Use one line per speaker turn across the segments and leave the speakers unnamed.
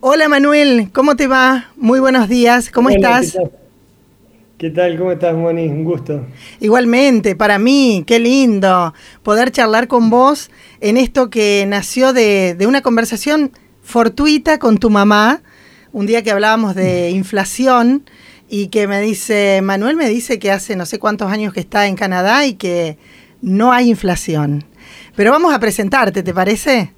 Hola Manuel, ¿cómo te va? Muy buenos días, ¿cómo estás?
¿qué tal? ¿Cómo estás, Moni? Un gusto.
Igualmente, para mí, qué lindo poder charlar con vos en esto que nació de, de una conversación fortuita con tu mamá, un día que hablábamos de inflación y que me dice, Manuel me dice que hace no sé cuántos años que está en Canadá y que no hay inflación. Pero vamos a presentarte, ¿te parece?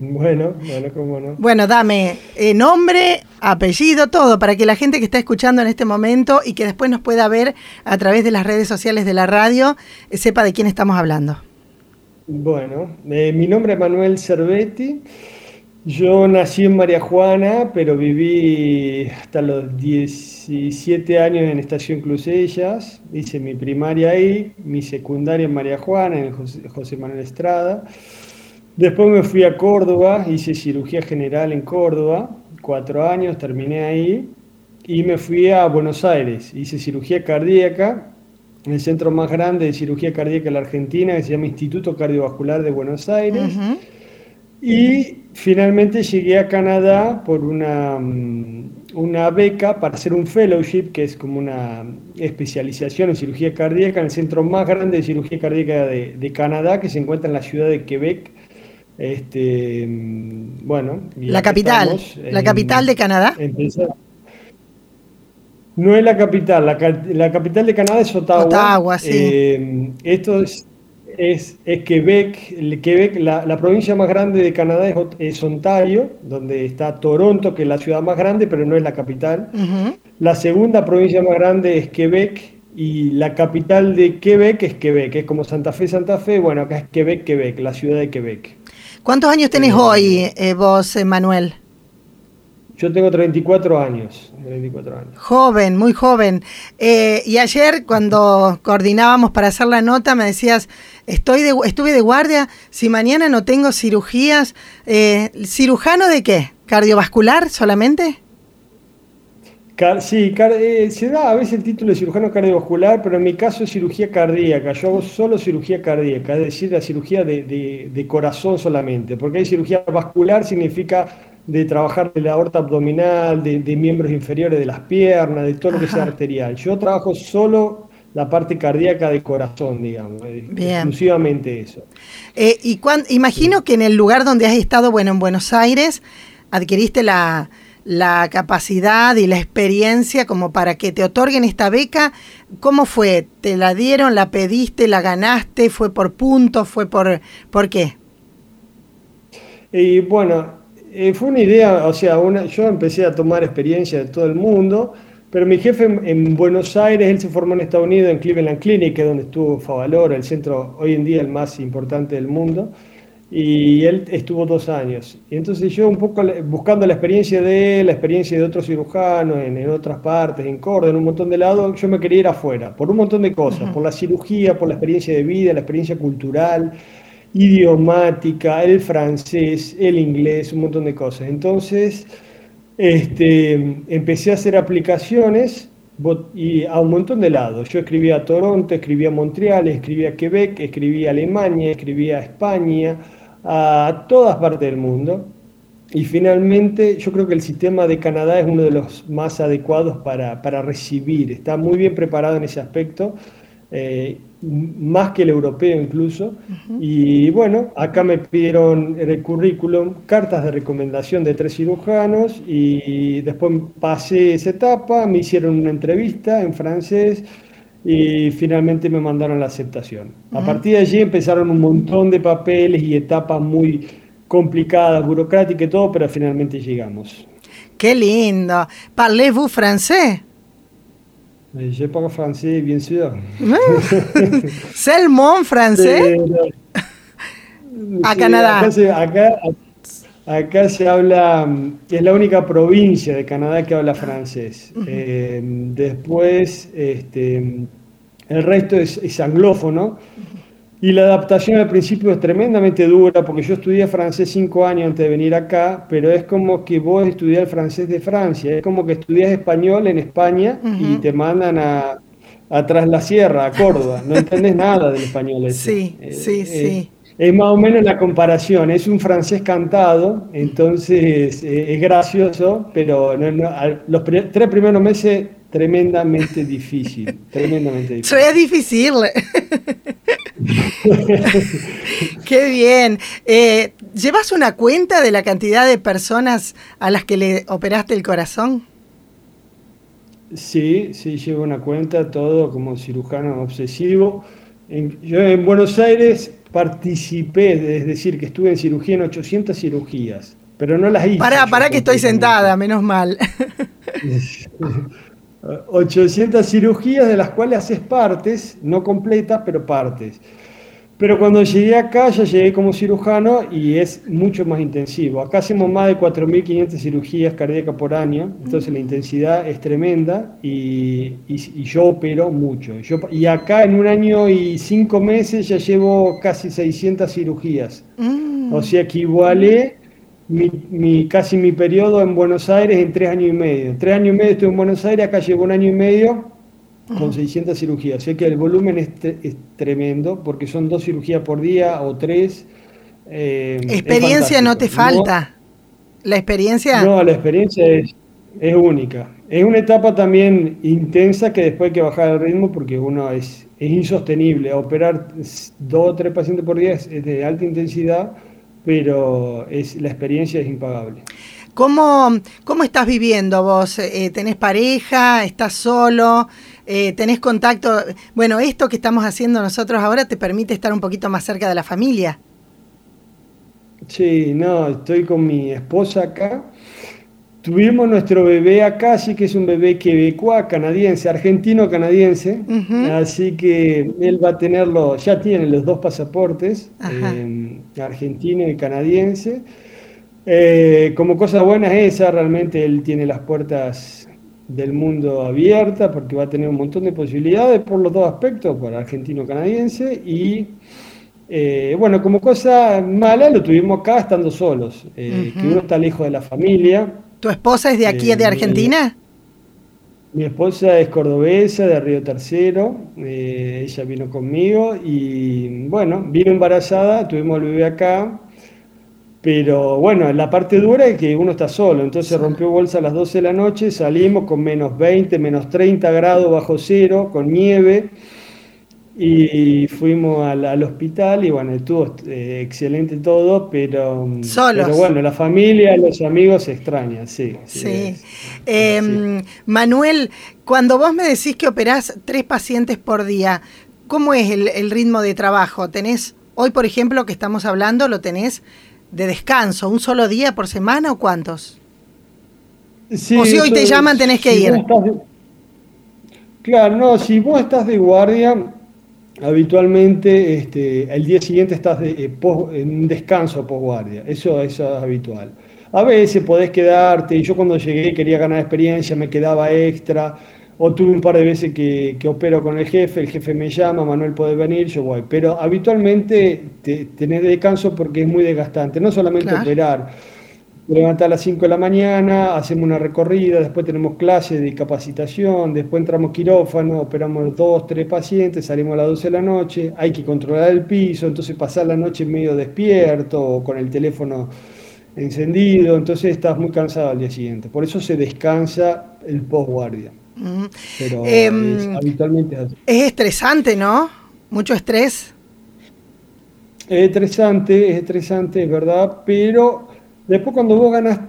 Bueno, bueno, cómo no.
Bueno, dame eh, nombre, apellido, todo, para que la gente que está escuchando en este momento y que después nos pueda ver a través de las redes sociales de la radio, eh, sepa de quién estamos hablando.
Bueno, eh, mi nombre es Manuel Cervetti. Yo nací en María Juana, pero viví hasta los 17 años en Estación Clusellas. Hice mi primaria ahí, mi secundaria en María Juana, en José Manuel Estrada. Después me fui a Córdoba, hice cirugía general en Córdoba, cuatro años, terminé ahí, y me fui a Buenos Aires, hice cirugía cardíaca, en el centro más grande de cirugía cardíaca de la Argentina, que se llama Instituto Cardiovascular de Buenos Aires. Y finalmente llegué a Canadá por una, mm, una beca para hacer un fellowship, que es como una especialización en cirugía cardíaca, en el centro más grande de cirugía cardíaca de, de Canadá, que se encuentra en la ciudad de Quebec, este, bueno.
La capital, la capital de Canadá.
No es la capital, la, capital de Canadá es Ottawa.
Ottawa, sí.
Eh, esto es, es, Quebec, Quebec la, provincia más grande de Canadá es, Ontario, donde está Toronto, que es la ciudad más grande, pero no es la capital. La segunda provincia más grande es Quebec, y la capital de Quebec es Quebec, es como Santa Fe, Santa Fe, bueno, acá es Quebec, Quebec, la ciudad de Quebec.
¿Cuántos años tenés hoy eh, vos, eh, Manuel?
Yo tengo 34 años, 34 años.
Joven, muy joven. Eh, y ayer cuando coordinábamos para hacer la nota me decías, estoy de, estuve de guardia, si mañana no tengo cirugías, ¿cirujano de qué? ¿Cardiovascular solamente?
Sí, eh, se da a veces el título de cirujano cardiovascular, pero en mi caso es cirugía cardíaca. Yo hago solo cirugía cardíaca, es decir, la cirugía de, corazón solamente, porque hay cirugía vascular significa de trabajar de la aorta abdominal, de, miembros inferiores de las piernas, de todo lo que sea arterial. Yo trabajo solo la parte cardíaca de corazón, digamos, eh, exclusivamente eso.
Eh, y imagino que en el lugar donde has estado, bueno, en Buenos Aires, adquiriste la la capacidad y la experiencia como para que te otorguen esta beca. ¿Cómo fue? ¿Te la dieron, la pediste, la ganaste? ¿Fue por puntos? ¿Fue por, por qué?
Y bueno, eh, fue una idea, o sea, una, yo empecé a tomar experiencia de todo el mundo, pero mi jefe en, Buenos Aires, él se formó en Estados Unidos, en Cleveland Clinic, donde estuvo Favalor, el centro hoy en día el más importante del mundo y él estuvo dos años. Y entonces yo un poco buscando la experiencia de él, la experiencia de otros cirujanos en, otras partes, en Córdoba, en un montón de lados, yo me quería ir afuera, por un montón de cosas, por la cirugía, por la experiencia de vida, la experiencia cultural, idiomática, el francés, el inglés, un montón de cosas. Entonces, este, empecé a hacer aplicaciones y a un montón de lados. Yo escribía a Toronto, escribía a Montreal, escribía a Quebec, escribía a Alemania, escribía a España, a todas partes del mundo. Y finalmente yo creo que el sistema de Canadá es uno de los más adecuados para, para recibir. Está muy bien preparado en ese aspecto. Eh, más que el europeo incluso. Y bueno, acá me pidieron en el currículum cartas de recomendación de tres cirujanos y después pasé esa etapa, me hicieron una entrevista en francés y finalmente me mandaron la aceptación. A partir de allí empezaron un montón de papeles y etapas muy complicadas, burocráticas y todo, pero finalmente llegamos.
Qué lindo. ¿Parlez-vous français?
Je parle français, bien sûr.
¿Selmon francés? a Canadá.
Acá acá, se habla, es la única provincia de Canadá que habla francés. Eh, después, este, el resto es, es anglófono. Y la adaptación al principio es tremendamente dura, porque yo estudié francés cinco años antes de venir acá, pero es como que vos estudiás el francés de Francia, es como que estudias español en España y te mandan a, Tras la Sierra, a Córdoba, no entendés nada del español.
Sí, sí, sí.
Es más o menos la comparación. Es un francés cantado, entonces eh, es gracioso, pero los tres primeros meses tremendamente difícil. Tremendamente difícil.
Es difícil. Qué bien. Eh, ¿Llevas una cuenta de la cantidad de personas a las que le operaste el corazón?
Sí, sí, llevo una cuenta, todo como cirujano obsesivo. yo en Buenos Aires participé, es decir, que estuve en cirugía en 800 cirugías, pero no las hice.
Pará, pará que estoy sentada, menos mal.
800 cirugías de las cuales haces partes, no completas, pero partes. Pero cuando llegué acá, ya llegué como cirujano y es mucho más intensivo. Acá hacemos más de 4.500 cirugías cardíacas por año, entonces la intensidad es tremenda y, yo opero mucho. y acá en un año y cinco meses ya llevo casi 600 cirugías. Mm. O sea que igualé mi, casi mi periodo en Buenos Aires en tres años y medio. Tres años y medio estuve en Buenos Aires, acá llevo un año y medio con 600 cirugías. Sé que el volumen es, tremendo porque son dos cirugías por día o tres.
Eh, experiencia no te falta. la experiencia.
No, la experiencia es, es única. Es una etapa también intensa que después hay que bajar el ritmo porque uno es, es insostenible. Operar dos o tres pacientes por día es, de alta intensidad, pero es, la experiencia es impagable.
¿Cómo, cómo estás viviendo vos? Eh, ¿Tenés pareja? ¿Estás solo? Eh, tenés contacto. Bueno, esto que estamos haciendo nosotros ahora te permite estar un poquito más cerca de la familia.
Sí, no, estoy con mi esposa acá. Tuvimos nuestro bebé acá, así que es un bebé quebecois, canadiense, argentino-canadiense. Así que él va a tenerlo, ya tiene los dos pasaportes, eh, argentino y canadiense. Eh, como cosa buena es esa, realmente él tiene las puertas del mundo abierta porque va a tener un montón de posibilidades por los dos aspectos, para argentino-canadiense y eh, bueno, como cosa mala lo tuvimos acá estando solos, eh, que uno está lejos de la familia.
¿Tu esposa es de aquí, de eh, Argentina?
Mi esposa es cordobesa, de Río Tercero, ella vino conmigo y bueno, vino embarazada, tuvimos el bebé acá, pero bueno, la parte dura es que uno está solo, entonces rompió bolsa a las 12 de la noche, salimos con menos 20, menos 30 grados bajo cero, con nieve, y fuimos al, hospital y bueno, estuvo eh, excelente todo, pero, pero bueno, la familia, los amigos se extrañan, sí.
Sí. Em, Manuel, cuando vos me decís que operás tres pacientes por día, ¿cómo es el, el ritmo de trabajo? ¿Tenés, hoy por ejemplo que estamos hablando, lo tenés de descanso, un solo día por semana o cuántos? o si hoy te llaman tenés que ir.
claro, no, si vos estás de guardia, habitualmente este, el día siguiente estás de, eh, en un descanso guardia eso, eso es habitual. A veces podés quedarte, y yo cuando llegué quería ganar experiencia, me quedaba extra, o tuve un par de veces que, opero con el jefe, el jefe me llama, Manuel puede venir, yo voy. Pero habitualmente te, tenés descanso porque es muy desgastante, no solamente operar. Levantar a las 5 de la mañana, hacemos una recorrida, después tenemos clases de capacitación, después entramos quirófano, operamos dos, tres pacientes, salimos a las 12 de la noche, hay que controlar el piso, entonces pasar la noche medio despierto o con el teléfono encendido, entonces estás muy cansado al día siguiente. Por eso se descansa el postguardia.
Pero em, es, habitualmente es estresante, ¿no? Mucho estrés.
Es estresante, es estresante, es verdad, pero después cuando vos ganas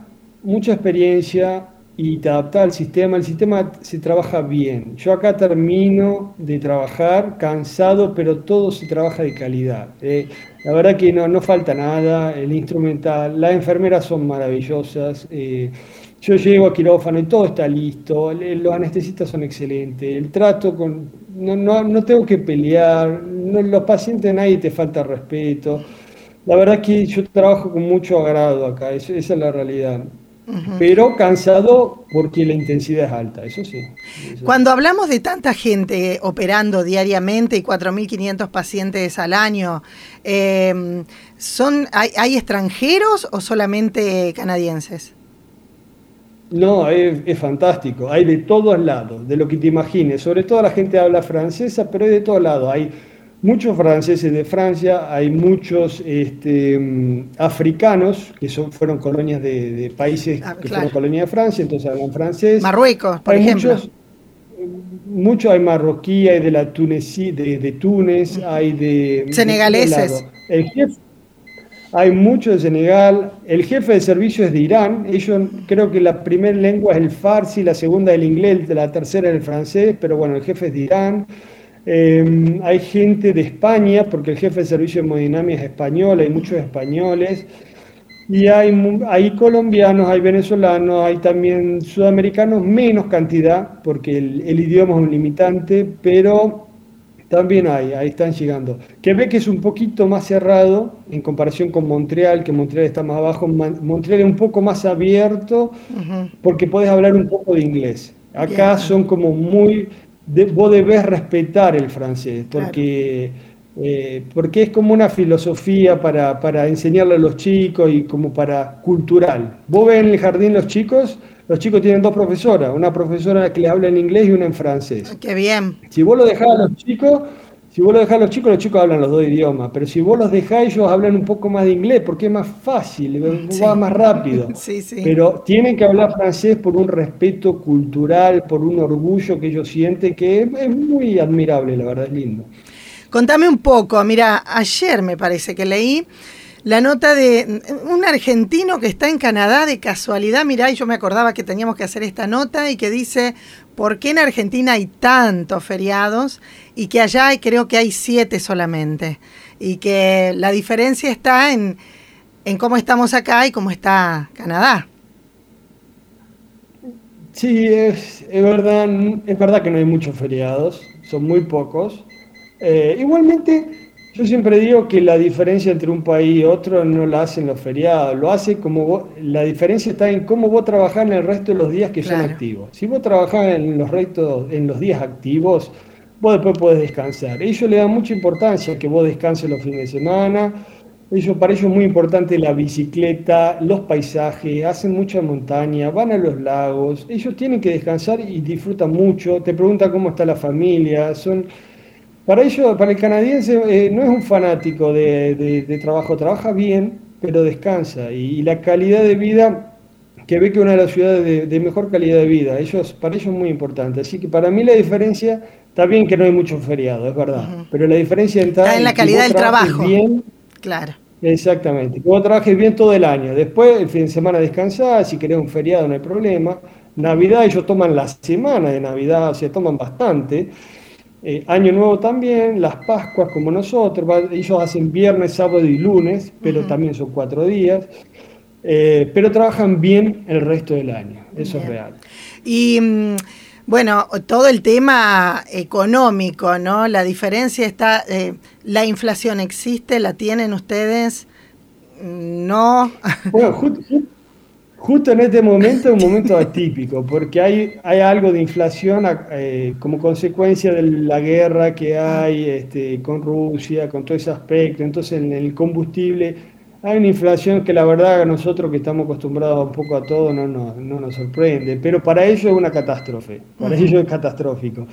mucha experiencia y te adaptas al sistema, el sistema se trabaja bien. Yo acá termino de trabajar cansado, pero todo se trabaja de calidad. Eh. la verdad que no, no falta nada, el instrumental, las enfermeras son maravillosas. Eh, yo llego a quirófano y todo está listo, los anestesistas son excelentes, el trato con... No, no, tengo que pelear, los pacientes nadie te falta respeto. La verdad es que yo trabajo con mucho agrado acá, esa es la realidad. Pero cansado porque la intensidad es alta, eso sí.
Cuando hablamos de tanta gente operando diariamente y 4.500 pacientes al año, eh, ¿son, hay, ¿hay extranjeros o solamente canadienses?
No, es, fantástico. Hay de todos lados, de lo que te imagines. Sobre todo la gente habla francesa, pero hay de todos lados. Hay muchos franceses de Francia, hay muchos este, mm, africanos que son, fueron colonias de, países ah, que fueron colonias de Francia, entonces hablan francés.
Marruecos, por ejemplo.
Muchos, hay marroquí, hay de la Tunesi, de, Túnez, hay de...
Senegaleses.
el jefe, hay mucho de Senegal. El jefe de servicio es de Irán. Ellos creo que la primera lengua es el farsi, la segunda el inglés, la tercera el francés, pero bueno, el jefe es de Irán. Em, hay gente de España, porque el jefe de servicio de hemodinamia es español, hay muchos españoles. Y hay, hay colombianos, hay venezolanos, hay también sudamericanos, menos cantidad, porque el, el idioma es un limitante, pero también hay, ahí están llegando. Quebec es un poquito más cerrado en comparación con Montreal, que Montreal está más abajo. Montreal es un poco más abierto porque puedes hablar un poco de inglés. Acá son como muy vos debes respetar el francés, porque, eh, porque es como una filosofía para, para, enseñarle a los chicos y como para cultural. Vos ves en el jardín los chicos, los chicos tienen dos profesoras, una profesora que les habla en inglés y una en francés.
Qué bien.
Si vos lo dejás a los chicos, si vos lo dejás a los chicos, los chicos hablan los dos idiomas, pero si vos los dejás, ellos hablan un poco más de inglés, porque es más fácil, va más rápido.
Sí, sí.
Pero tienen que hablar francés por un respeto cultural, por un orgullo que ellos sienten, que es, muy admirable, la verdad, es lindo.
Contame un poco, mira, ayer me parece que leí la nota de un argentino que está en Canadá de casualidad, mirá, y yo me acordaba que teníamos que hacer esta nota y que dice, ¿por qué en Argentina hay tantos feriados y que allá creo que hay siete solamente? Y que la diferencia está en, en cómo estamos acá y cómo está Canadá.
Sí, es, verdad, es verdad que no hay muchos feriados, son muy pocos. Eh, igualmente, yo siempre digo que la diferencia entre un país y otro no la hacen los feriados, lo hace como la diferencia está en cómo vos trabajás en el resto de los días que son activos. Si vos trabajás en los restos, en los días activos, vos después podés descansar. Ellos le dan mucha importancia que vos descanses los fines de semana. Ellos, para ellos es muy importante la bicicleta, los paisajes, hacen mucha montaña, van a los lagos. Ellos tienen que descansar y disfrutan mucho. Te preguntan cómo está la familia. Son para ello, para el canadiense, eh, no es un fanático de, trabajo, trabaja bien, pero descansa. Y, la calidad de vida, que ve que una de las ciudades de, mejor calidad de vida, ellos, para ellos es muy importante. Así que para mí la diferencia, está bien que no hay muchos feriados, es verdad, pero la diferencia
está, en la calidad del trabajo. Bien, claro.
Exactamente, que vos trabajes bien todo el año. Después, el fin de semana descansás, si querés un feriado no hay problema. Navidad, ellos toman la semana de Navidad, o sea, toman bastante. Eh, año Nuevo también, las Pascuas como nosotros, ellos hacen viernes, sábado y lunes, pero también son cuatro días, eh, pero trabajan bien el resto del año, eso es real.
Y mm, bueno, todo el tema económico, ¿no? La diferencia está, eh, la inflación existe, la tienen ustedes, no.
Bueno, Justo en este momento es un momento atípico, porque hay, hay algo de inflación eh, como consecuencia de la guerra que hay este, con Rusia, con todo ese aspecto. Entonces, en el combustible hay una inflación que la verdad a nosotros que estamos acostumbrados un poco a todo no, no, no nos sorprende, pero para ellos es una catástrofe, para ellos es catastrófico.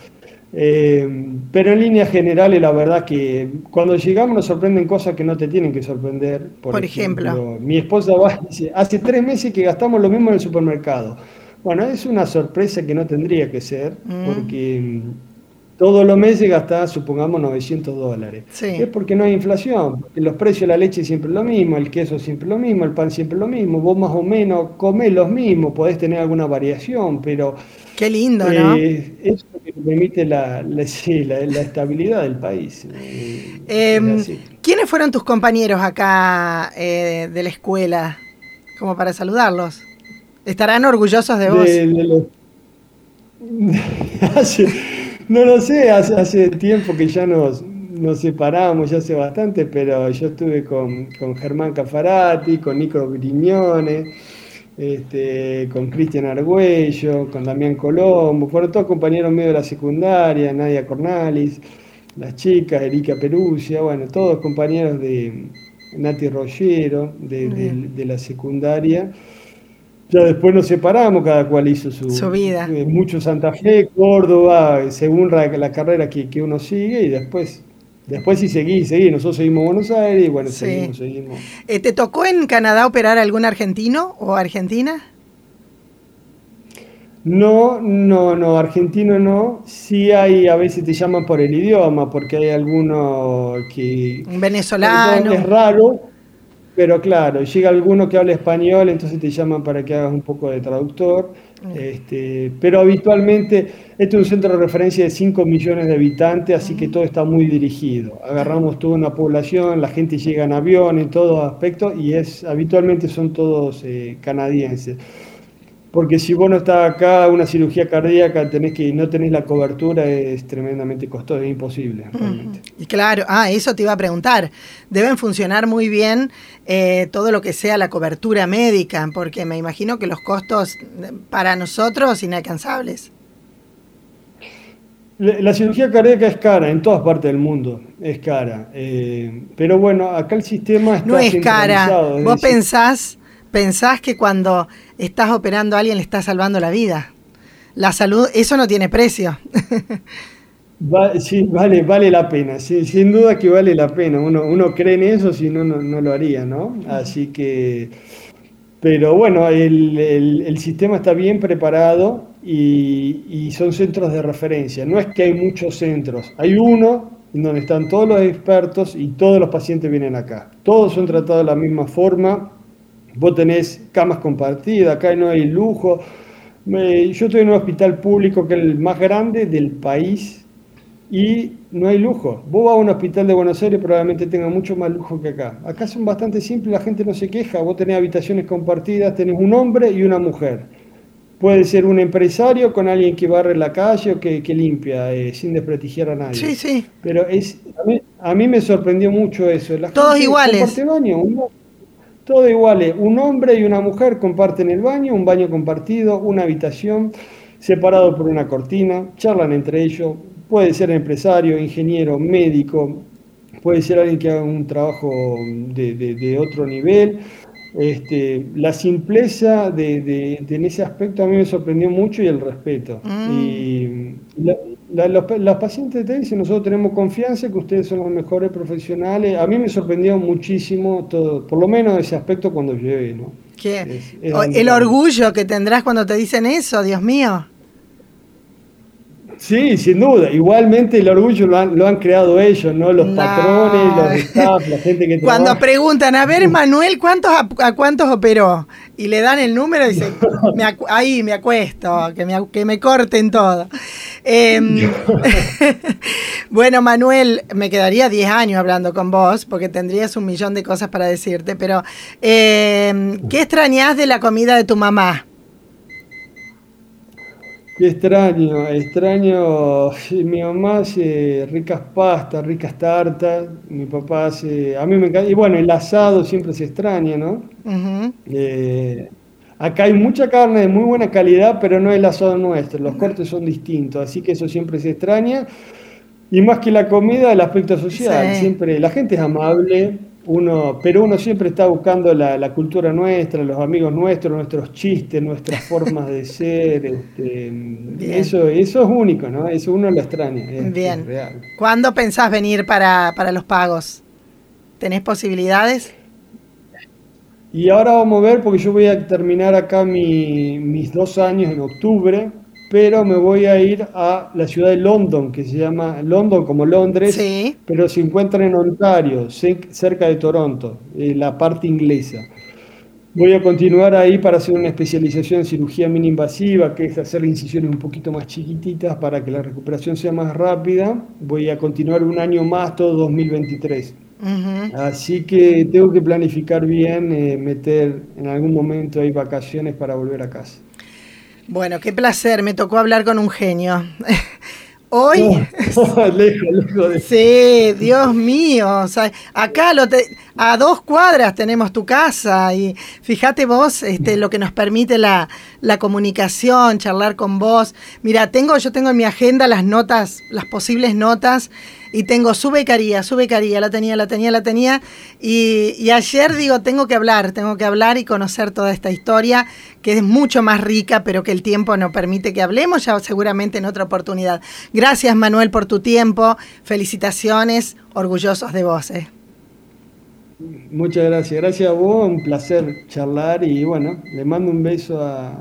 Eh, pero en líneas generales, la verdad que cuando llegamos nos sorprenden cosas que no te tienen que sorprender.
Por, ejemplo,
mi esposa va dice, hace tres meses que gastamos lo mismo en el supermercado. Bueno, es una sorpresa que no tendría que ser, mm. porque todos los meses gastás, supongamos, 900 dólares. Es porque no hay inflación, los precios de la leche siempre lo mismo, el queso siempre lo mismo, el pan siempre lo mismo, vos más o menos comés los mismos, podés tener alguna variación, pero...
Qué lindo, ¿no?
Eh, eso que permite la, la, estabilidad del país.
Eh, em, ¿Quiénes fueron tus compañeros acá eh, de la escuela? Como para saludarlos. ¿Estarán orgullosos de vos?
No lo sé, hace, hace tiempo que ya nos, nos separamos, ya hace bastante, pero yo estuve con, Germán Cafarati, con Nico Grignone, este, con Cristian Argüello, con Damián Colombo, fueron todos compañeros míos de la secundaria, Nadia Cornalis, las chicas, Erika Perusia, bueno, todos compañeros de Nati Rollero, de la secundaria. Ya después nos separamos, cada cual hizo su,
vida.
mucho Santa Fe, Córdoba, según la, carrera que, uno sigue, y después Después sí seguí, seguí, nosotros seguimos Buenos Aires y bueno, seguimos, seguimos.
Eh, ¿Te tocó en Canadá operar algún argentino o argentina?
No, no, no, argentino no. Sí hay, a veces te llaman por el idioma, porque hay alguno que...
Un venezolano.
Es raro, pero claro, llega alguno que habla español, entonces te llaman para que hagas un poco de traductor. Este, pero habitualmente, este es un centro de referencia de 5 millones de habitantes, así que todo está muy dirigido. Agarramos toda una población, la gente llega en avión, en todo aspecto, y es habitualmente son todos eh, canadienses porque si vos no estás acá, una cirugía cardíaca, tenés que no tenés la cobertura, es tremendamente costoso, es imposible.
Y claro, ah, eso te iba a preguntar. Deben funcionar muy bien eh, todo lo que sea la cobertura médica, porque me imagino que los costos eh, para nosotros inalcanzables.
La, cirugía cardíaca es cara en todas partes del mundo, es cara. Eh, pero bueno, acá el sistema está
No es cara. Vos pensás pensás que cuando estás operando a alguien le estás salvando la vida. La salud, eso no tiene precio.
sí, vale, vale la pena, sin duda que vale la pena. Uno, uno cree en eso, si no, no, lo haría, ¿no? Así que, pero bueno, el, sistema está bien preparado y, y, son centros de referencia. No es que hay muchos centros, hay uno en donde están todos los expertos y todos los pacientes vienen acá. Todos son tratados de la misma forma, Vos tenés camas compartidas, acá no hay lujo. yo estoy en un hospital público que es el más grande del país y no hay lujo. Vos vas a un hospital de Buenos Aires probablemente tenga mucho más lujo que acá. Acá son bastante simples, la gente no se queja. Vos tenés habitaciones compartidas, tenés un hombre y una mujer. Puede ser un empresario con alguien que barre la calle o que, limpia, eh, sin desprestigiar a nadie.
Sí, sí.
Pero es, a mí, me sorprendió mucho eso.
Todos iguales.
Baño, todo igual, un hombre y una mujer comparten el baño, un baño compartido, una habitación, separado por una cortina, charlan entre ellos, puede ser empresario, ingeniero, médico, puede ser alguien que haga un trabajo de, otro nivel. Este, la simpleza de, en ese aspecto a mí me sorprendió mucho y el respeto. Mm. Y los, pacientes te dicen, nosotros tenemos confianza que ustedes son los mejores profesionales. A mí me sorprendió muchísimo todo, por lo menos ese aspecto cuando llegué, ¿no?
¿Qué? el orgullo que tendrás cuando te dicen eso, Dios mío.
Sí, sin duda. Igualmente el orgullo lo han, creado ellos, ¿no? Los patrones, los staff, la gente que
Cuando preguntan, a ver, Manuel, ¿cuántos a, cuántos operó? Y le dan el número y dicen, ahí me acuesto, que me, que me corten todo. Em, bueno, Manuel, me quedaría 10 años hablando con vos, porque tendrías un millón de cosas para decirte, pero em, ¿qué extrañas de la comida de tu mamá?
Qué extraño, extraño. Mi mamá hace ricas pastas, ricas tartas. Mi papá hace. A mí me encanta. Y bueno, el asado siempre se extraña, ¿no? Eh, acá hay mucha carne de muy buena calidad, pero no es el asado nuestro. Los cortes son distintos, así que eso siempre se extraña. Y más que la comida, el aspecto social. Siempre la gente es amable uno, pero uno siempre está buscando la, cultura nuestra, los amigos nuestros, nuestros chistes, nuestras formas de ser. Este, eso, eso es único, ¿no? Eso uno lo extraña.
Bien. ¿Cuándo pensás venir para, los pagos? ¿Tenés posibilidades?
Y ahora vamos a ver, porque yo voy a terminar acá mis dos años en octubre pero me voy a ir a la ciudad de London, que se llama London como Londres, pero se encuentra en Ontario, cerca de Toronto, la parte inglesa. Voy a continuar ahí para hacer una especialización en cirugía mini invasiva, que es hacer incisiones un poquito más chiquititas para que la recuperación sea más rápida. Voy a continuar un año más, todo 2023. Así que tengo que planificar bien, eh, meter en algún momento ahí vacaciones para volver a casa.
Bueno, qué placer, me tocó hablar con un genio. Hoy. lejos, lejos de... Sí, Dios mío. acá lo a dos cuadras tenemos tu casa y fíjate vos este, lo que nos permite la, la, comunicación, charlar con vos. Mira, tengo, yo tengo en mi agenda las notas, las posibles notas y tengo su becaría, su becaría, la tenía, la tenía, la tenía. Y, ayer digo, tengo que hablar, tengo que hablar y conocer toda esta historia, que es mucho más rica, pero que el tiempo no permite que hablemos, ya seguramente en otra oportunidad. Gracias Manuel por tu tiempo, felicitaciones, orgullosos de vos. Eh.
Muchas gracias, gracias a vos, un placer charlar y bueno, le mando un beso a,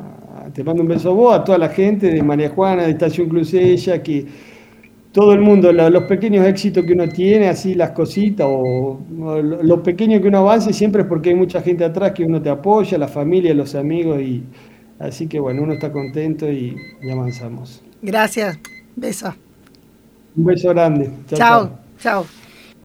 te mando un beso a vos, a toda la gente de María Juana, de Estación Crucella, que todo el mundo, los pequeños éxitos que uno tiene, así las cositas, o, lo pequeño que uno avance, siempre es porque hay mucha gente atrás que uno te apoya, la familia, los amigos, y así que bueno, uno está contento y, y avanzamos.
Gracias, beso.
Un beso grande.
chao. chao.